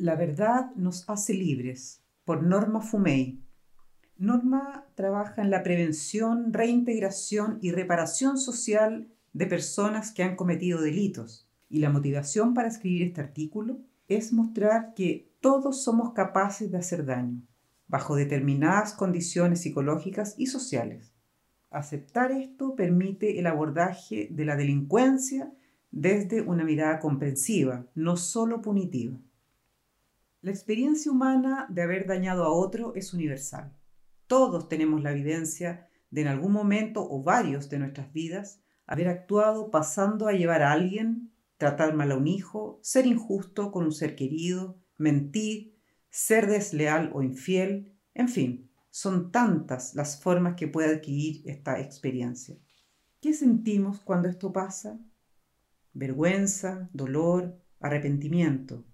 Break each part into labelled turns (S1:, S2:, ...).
S1: La verdad nos hace libres, por Norma Fumei. Norma trabaja en la prevención, reintegración y reparación social de personas que han cometido delitos. Y la motivación para escribir este artículo es mostrar que todos somos capaces de hacer daño, bajo determinadas condiciones psicológicas y sociales. Aceptar esto permite el abordaje de la delincuencia desde una mirada comprensiva, no solo punitiva. La experiencia humana de haber dañado a otro es universal. Todos tenemos la evidencia de en algún momento o varios de nuestras vidas haber actuado pasando a llevar a alguien, tratar mal a un hijo, ser injusto con un ser querido, mentir, ser desleal o infiel, en fin, son tantas las formas que puede adquirir esta experiencia. ¿Qué sentimos cuando esto pasa? Vergüenza, dolor, arrepentimiento.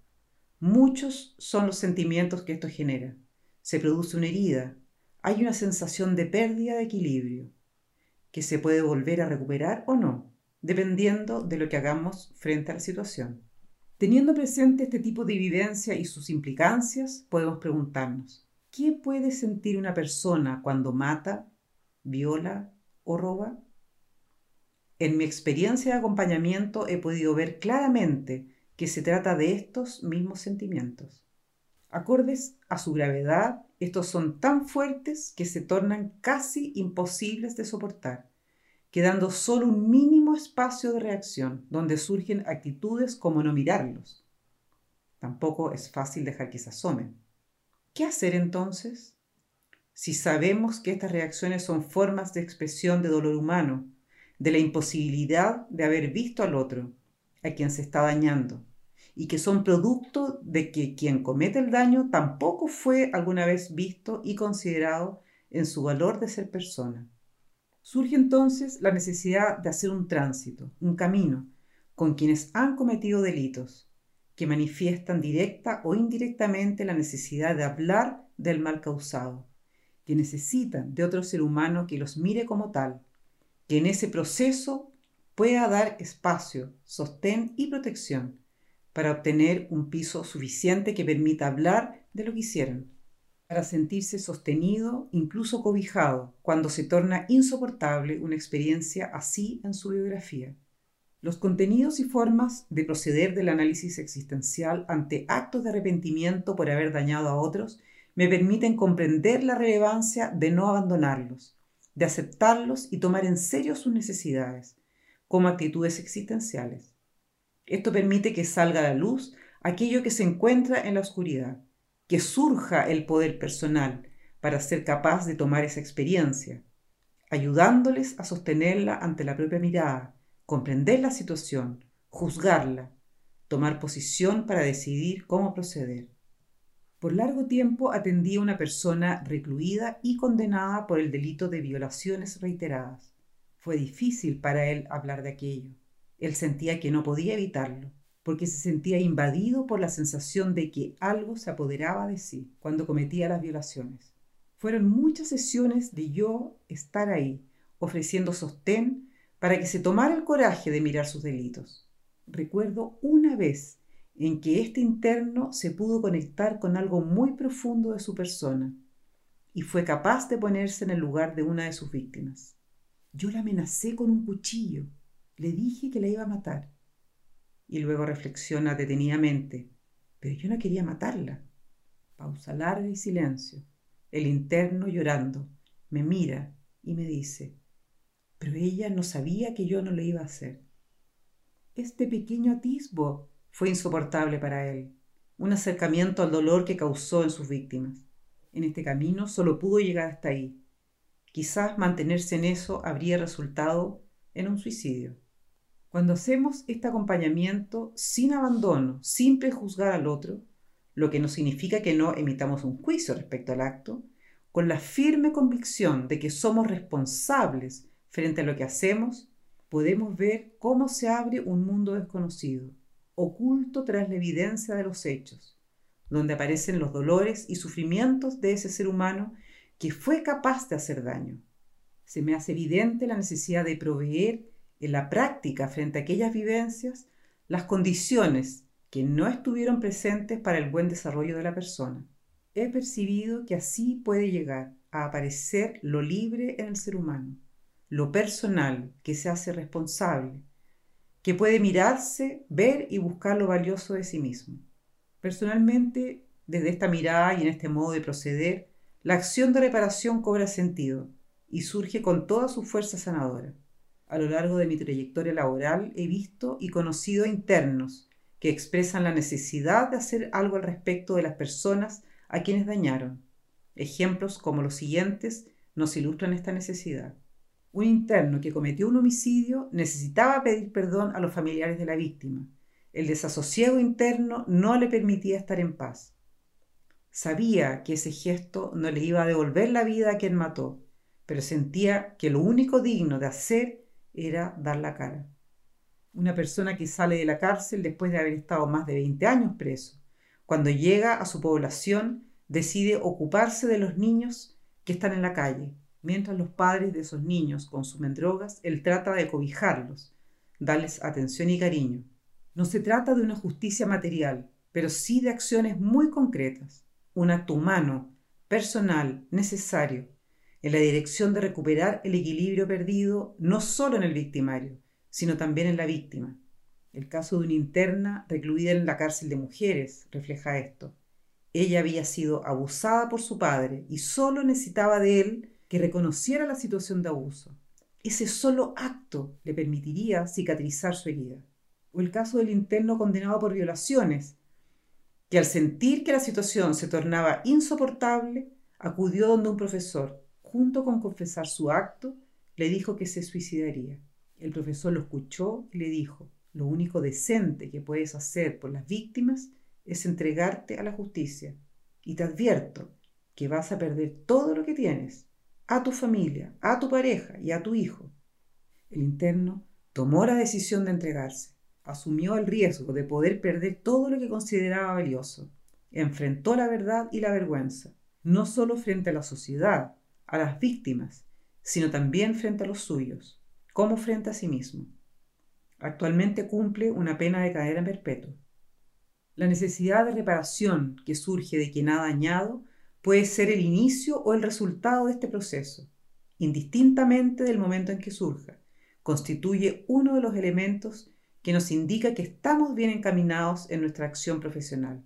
S1: Muchos son los sentimientos que esto genera. Se produce una herida, hay una sensación de pérdida de equilibrio, que se puede volver a recuperar o no, dependiendo de lo que hagamos frente a la situación. Teniendo presente este tipo de vivencia y sus implicancias, podemos preguntarnos, ¿qué puede sentir una persona cuando mata, viola o roba? En mi experiencia de acompañamiento he podido ver claramente que se trata de estos mismos sentimientos. Acordes a su gravedad, estos son tan fuertes que se tornan casi imposibles de soportar, quedando solo un mínimo espacio de reacción donde surgen actitudes como no mirarlos. Tampoco es fácil dejar que se asomen. ¿Qué hacer entonces? Si sabemos que estas reacciones son formas de expresión de dolor humano, de la imposibilidad de haber visto al otro, a quien se está dañando, y que son producto de que quien comete el daño tampoco fue alguna vez visto y considerado en su valor de ser persona. Surge entonces la necesidad de hacer un tránsito, un camino, con quienes han cometido delitos, que manifiestan directa o indirectamente la necesidad de hablar del mal causado, que necesitan de otro ser humano que los mire como tal, que en ese proceso pueda dar espacio, sostén y protección para obtener un piso suficiente que permita hablar de lo que hicieron, para sentirse sostenido, incluso cobijado, cuando se torna insoportable una experiencia así en su biografía. Los contenidos y formas de proceder del análisis existencial ante actos de arrepentimiento por haber dañado a otros me permiten comprender la relevancia de no abandonarlos, de aceptarlos y tomar en serio sus necesidades como actitudes existenciales. Esto permite que salga a la luz aquello que se encuentra en la oscuridad, que surja el poder personal para ser capaz de tomar esa experiencia, ayudándoles a sostenerla ante la propia mirada, comprender la situación, juzgarla, tomar posición para decidir cómo proceder. Por largo tiempo atendí a una persona recluida y condenada por el delito de violaciones reiteradas. Fue difícil para él hablar de aquello. Él sentía que no podía evitarlo, porque se sentía invadido por la sensación de que algo se apoderaba de sí cuando cometía las violaciones. Fueron muchas sesiones de yo estar ahí, ofreciendo sostén para que se tomara el coraje de mirar sus delitos. Recuerdo una vez en que este interno se pudo conectar con algo muy profundo de su persona y fue capaz de ponerse en el lugar de una de sus víctimas. Yo la amenacé con un cuchillo le dije que la iba a matar. Y luego reflexiona detenidamente. Pero yo no quería matarla. Pausa larga y silencio. El interno llorando. Me mira y me dice. Pero ella no sabía que yo no lo iba a hacer. Este pequeño atisbo fue insoportable para él. Un acercamiento al dolor que causó en sus víctimas. En este camino solo pudo llegar hasta ahí. Quizás mantenerse en eso habría resultado en un suicidio. Cuando hacemos este acompañamiento sin abandono, sin prejuzgar al otro, lo que no significa que no emitamos un juicio respecto al acto, con la firme convicción de que somos responsables frente a lo que hacemos, podemos ver cómo se abre un mundo desconocido, oculto tras la evidencia de los hechos, donde aparecen los dolores y sufrimientos de ese ser humano que fue capaz de hacer daño. Se me hace evidente la necesidad de proveer en la práctica frente a aquellas vivencias las condiciones que no estuvieron presentes para el buen desarrollo de la persona. He percibido que así puede llegar a aparecer lo libre en el ser humano, lo personal que se hace responsable, que puede mirarse, ver y buscar lo valioso de sí mismo. Personalmente, desde esta mirada y en este modo de proceder, la acción de reparación cobra sentido y surge con toda su fuerza sanadora. A lo largo de mi trayectoria laboral he visto y conocido internos que expresan la necesidad de hacer algo al respecto de las personas a quienes dañaron. Ejemplos como los siguientes nos ilustran esta necesidad. Un interno que cometió un homicidio necesitaba pedir perdón a los familiares de la víctima. El desasosiego interno no le permitía estar en paz. Sabía que ese gesto no le iba a devolver la vida a quien mató, pero sentía que lo único digno de hacer era dar la cara. Una persona que sale de la cárcel después de haber estado más de 20 años preso, cuando llega a su población, decide ocuparse de los niños que están en la calle, Mientras los padres de esos niños consumen drogas, él trata de cobijarlos, darles atención y cariño. No se trata de una justicia material, pero sí de acciones muy concretas, un acto humano, personal, necesario, en la dirección de recuperar el equilibrio perdido no solo en el victimario, sino también en la víctima. El caso de una interna recluida en la cárcel de mujeres refleja esto. Ella había sido abusada por su padre y solo necesitaba de él que reconociera la situación de abuso. Ese solo acto le permitiría cicatrizar su herida. O el caso del interno condenado por violaciones, que al sentir que la situación se tornaba insoportable, acudió donde un profesor, junto con confesar su acto, le dijo que se suicidaría. El profesor lo escuchó y le dijo, lo único decente que puedes hacer por las víctimas es entregarte a la justicia. Y te advierto que vas a perder todo lo que tienes, a tu familia, a tu pareja y a tu hijo. El interno tomó la decisión de entregarse, asumió el riesgo de poder perder todo lo que consideraba valioso, enfrentó la verdad y la vergüenza, no solo frente a la sociedad, a las víctimas, sino también frente a los suyos, como frente a sí mismo. Actualmente cumple una pena de cadena perpetua. La necesidad de reparación que surge de quien ha dañado puede ser el inicio o el resultado de este proceso, indistintamente del momento en que surja. Constituye uno de los elementos que nos indica que estamos bien encaminados en nuestra acción profesional,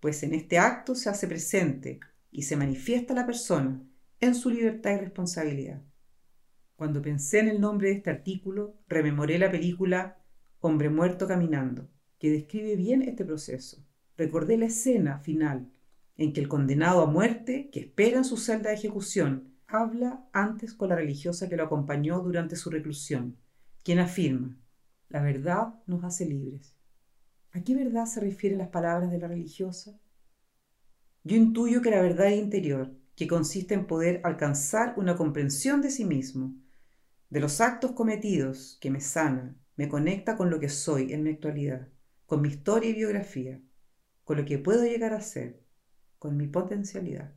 S1: pues en este acto se hace presente y se manifiesta la persona en su libertad y responsabilidad. Cuando pensé en el nombre de este artículo, rememoré la película Hombre muerto caminando, que describe bien este proceso. Recordé la escena final en que el condenado a muerte, que espera en su celda de ejecución, habla antes con la religiosa que lo acompañó durante su reclusión, quien afirma, la verdad nos hace libres. ¿A qué verdad se refieren las palabras de la religiosa? Yo intuyo que la verdad interior, que consiste en poder alcanzar una comprensión de sí mismo, de los actos cometidos, que me sana, me conecta con lo que soy en mi actualidad, con mi historia y biografía, con lo que puedo llegar a ser, con mi potencialidad.